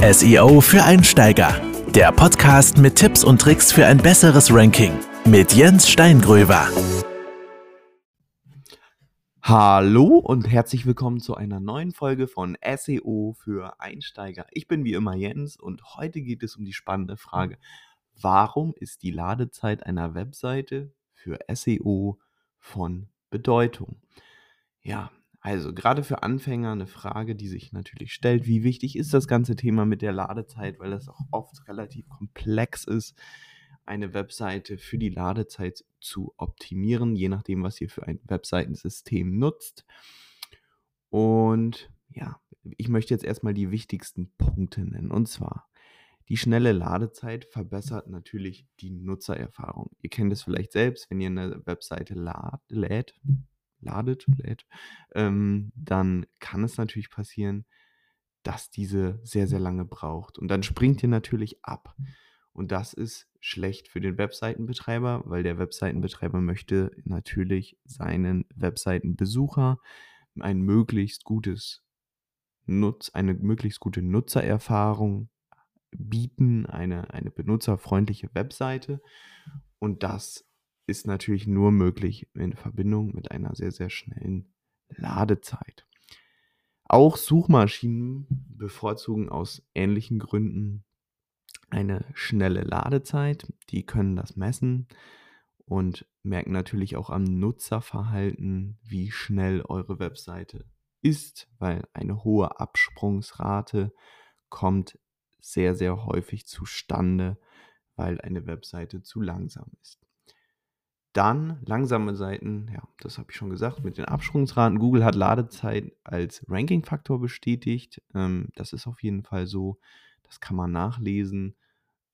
SEO für Einsteiger. Der Podcast mit Tipps und Tricks für ein besseres Ranking mit Jens Steingröver. Hallo und herzlich willkommen zu einer neuen Folge von SEO für Einsteiger. Ich bin wie immer Jens und heute geht es um die spannende Frage, warum ist die Ladezeit einer Webseite für SEO von Bedeutung? Ja, also gerade für Anfänger eine Frage, die sich natürlich stellt, wie wichtig ist das ganze Thema mit der Ladezeit, weil das auch oft relativ komplex ist, eine Webseite für die Ladezeit zu optimieren, je nachdem, was ihr für ein Webseitensystem nutzt. Und ja, ich möchte jetzt erstmal die wichtigsten Punkte nennen. Und zwar, die schnelle Ladezeit verbessert natürlich die Nutzererfahrung. Ihr kennt es vielleicht selbst, wenn ihr eine Webseite lädt, ladet, lädt, ähm, dann kann es natürlich passieren, dass diese sehr, sehr lange braucht. Und dann springt ihr natürlich ab. Und das ist schlecht für den Webseitenbetreiber, weil der Webseitenbetreiber möchte natürlich seinen Webseitenbesucher ein möglichst gutes Nutz, eine möglichst gute Nutzererfahrung bieten, eine, eine benutzerfreundliche Webseite. Und das ist natürlich nur möglich in Verbindung mit einer sehr, sehr schnellen Ladezeit. Auch Suchmaschinen bevorzugen aus ähnlichen Gründen eine schnelle Ladezeit. Die können das messen und merken natürlich auch am Nutzerverhalten, wie schnell eure Webseite ist, weil eine hohe Absprungsrate kommt sehr, sehr häufig zustande, weil eine Webseite zu langsam ist. Dann langsame Seiten, ja, das habe ich schon gesagt, mit den Absprungsraten. Google hat Ladezeit als Ranking-Faktor bestätigt. Ähm, das ist auf jeden Fall so. Das kann man nachlesen.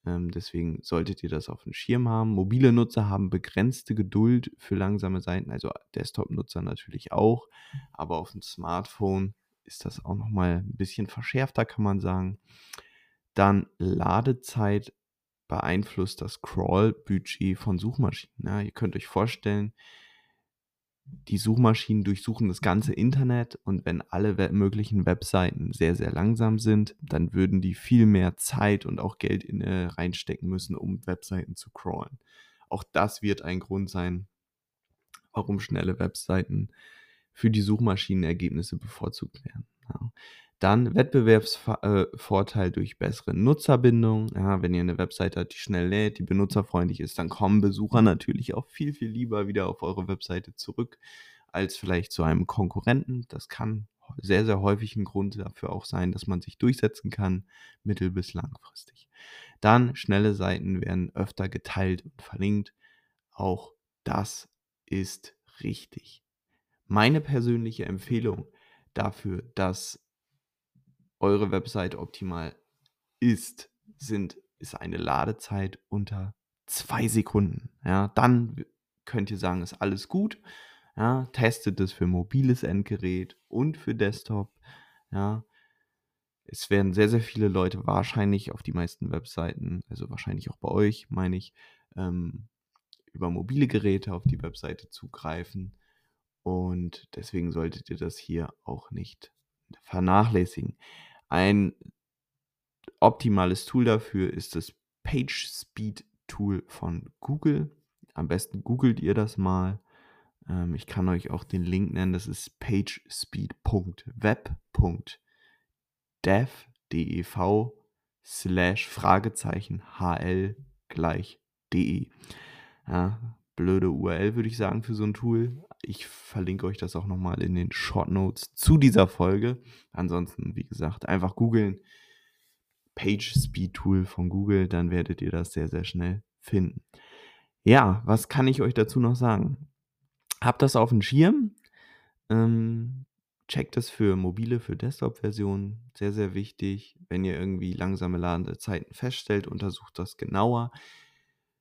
Ähm, deswegen solltet ihr das auf dem Schirm haben. Mobile Nutzer haben begrenzte Geduld für langsame Seiten, also Desktop-Nutzer natürlich auch. Aber auf dem Smartphone ist das auch nochmal ein bisschen verschärfter, kann man sagen. Dann Ladezeit beeinflusst das Crawl-Budget von Suchmaschinen. Ja, ihr könnt euch vorstellen, die Suchmaschinen durchsuchen das ganze Internet und wenn alle möglichen Webseiten sehr, sehr langsam sind, dann würden die viel mehr Zeit und auch Geld in, äh, reinstecken müssen, um Webseiten zu crawlen. Auch das wird ein Grund sein, warum schnelle Webseiten für die Suchmaschinenergebnisse bevorzugt werden. Ja. Dann Wettbewerbsvorteil durch bessere Nutzerbindung. Ja, wenn ihr eine Webseite habt, die schnell lädt, die benutzerfreundlich ist, dann kommen Besucher natürlich auch viel, viel lieber wieder auf eure Webseite zurück als vielleicht zu einem Konkurrenten. Das kann sehr, sehr häufig ein Grund dafür auch sein, dass man sich durchsetzen kann, mittel- bis langfristig. Dann schnelle Seiten werden öfter geteilt und verlinkt. Auch das ist richtig. Meine persönliche Empfehlung dafür, dass eure Website optimal ist, sind, ist eine Ladezeit unter zwei Sekunden. Ja, dann könnt ihr sagen, ist alles gut. Ja, testet es für mobiles Endgerät und für Desktop. Ja, es werden sehr, sehr viele Leute wahrscheinlich auf die meisten Webseiten, also wahrscheinlich auch bei euch, meine ich, ähm, über mobile Geräte auf die Webseite zugreifen. Und deswegen solltet ihr das hier auch nicht vernachlässigen. Ein optimales Tool dafür ist das PageSpeed Tool von Google. Am besten googelt ihr das mal. Ähm, ich kann euch auch den Link nennen. Das ist pagespeed.web.dev dev slash Fragezeichen hl gleich de. Ja, blöde URL würde ich sagen für so ein Tool. Ich verlinke euch das auch nochmal in den Short Notes zu dieser Folge. Ansonsten, wie gesagt, einfach googeln. Page Speed Tool von Google, dann werdet ihr das sehr, sehr schnell finden. Ja, was kann ich euch dazu noch sagen? Habt das auf dem Schirm. Ähm, checkt es für mobile, für Desktop-Versionen. Sehr, sehr wichtig. Wenn ihr irgendwie langsame Ladezeiten feststellt, untersucht das genauer.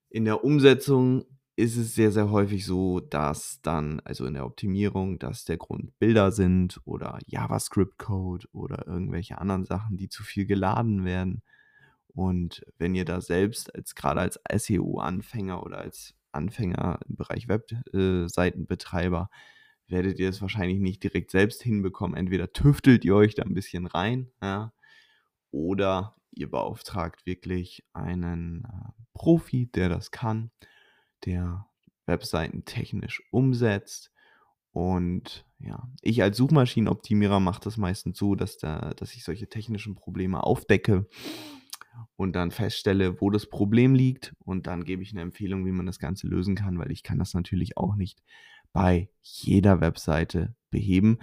In der Umsetzung ist es sehr, sehr häufig so, dass dann, also in der Optimierung, dass der Grund Bilder sind oder JavaScript-Code oder irgendwelche anderen Sachen, die zu viel geladen werden. Und wenn ihr da selbst als gerade als SEO-Anfänger oder als Anfänger im Bereich Webseitenbetreiber, äh, werdet ihr es wahrscheinlich nicht direkt selbst hinbekommen. Entweder tüftelt ihr euch da ein bisschen rein, ja, Oder ihr beauftragt wirklich einen äh, Profi, der das kann, der Webseiten technisch umsetzt. Und ja, ich als Suchmaschinenoptimierer mache das meistens so, dass, da, dass ich solche technischen Probleme aufdecke und dann feststelle, wo das Problem liegt. Und dann gebe ich eine Empfehlung, wie man das Ganze lösen kann, weil ich kann das natürlich auch nicht bei jeder Webseite beheben.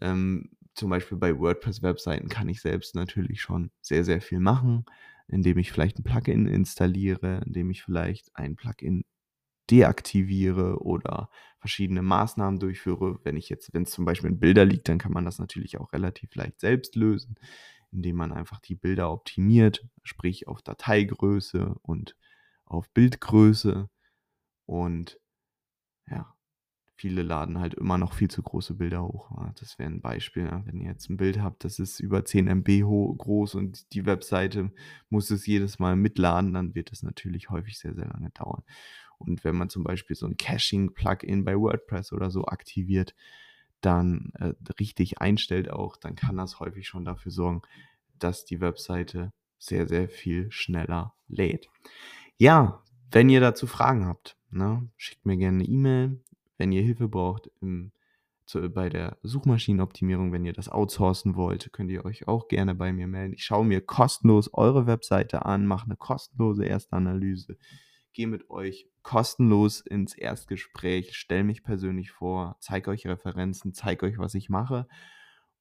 Ähm, zum Beispiel bei WordPress-Webseiten kann ich selbst natürlich schon sehr, sehr viel machen, indem ich vielleicht ein Plugin installiere, indem ich vielleicht ein Plugin deaktiviere oder verschiedene Maßnahmen durchführe. Wenn ich jetzt, wenn es zum Beispiel in Bilder liegt, dann kann man das natürlich auch relativ leicht selbst lösen, indem man einfach die Bilder optimiert, sprich auf Dateigröße und auf Bildgröße. Und ja, viele laden halt immer noch viel zu große Bilder hoch. Das wäre ein Beispiel, wenn ihr jetzt ein Bild habt, das ist über 10 MB groß und die Webseite muss es jedes Mal mitladen, dann wird es natürlich häufig sehr, sehr lange dauern. Und wenn man zum Beispiel so ein Caching-Plugin bei WordPress oder so aktiviert, dann äh, richtig einstellt auch, dann kann das häufig schon dafür sorgen, dass die Webseite sehr, sehr viel schneller lädt. Ja, wenn ihr dazu Fragen habt, ne, schickt mir gerne eine E-Mail. Wenn ihr Hilfe braucht im, zu, bei der Suchmaschinenoptimierung, wenn ihr das outsourcen wollt, könnt ihr euch auch gerne bei mir melden. Ich schaue mir kostenlos eure Webseite an, mache eine kostenlose Erstanalyse gehe mit euch kostenlos ins Erstgespräch, stelle mich persönlich vor, zeige euch Referenzen, zeige euch, was ich mache.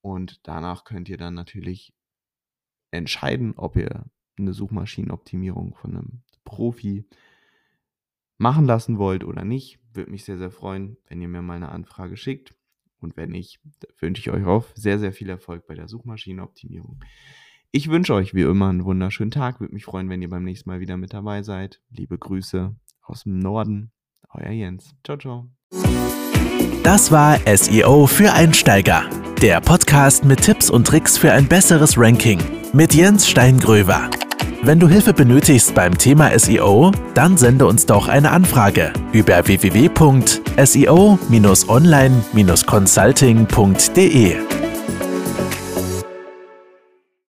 Und danach könnt ihr dann natürlich entscheiden, ob ihr eine Suchmaschinenoptimierung von einem Profi machen lassen wollt oder nicht. Würde mich sehr, sehr freuen, wenn ihr mir mal eine Anfrage schickt. Und wenn nicht, wünsche ich euch auch sehr, sehr viel Erfolg bei der Suchmaschinenoptimierung. Ich wünsche euch wie immer einen wunderschönen Tag. Würde mich freuen, wenn ihr beim nächsten Mal wieder mit dabei seid. Liebe Grüße aus dem Norden. Euer Jens. Ciao, ciao. Das war SEO für Einsteiger. Der Podcast mit Tipps und Tricks für ein besseres Ranking mit Jens Steingröver. Wenn du Hilfe benötigst beim Thema SEO, dann sende uns doch eine Anfrage über www.seo-online-consulting.de.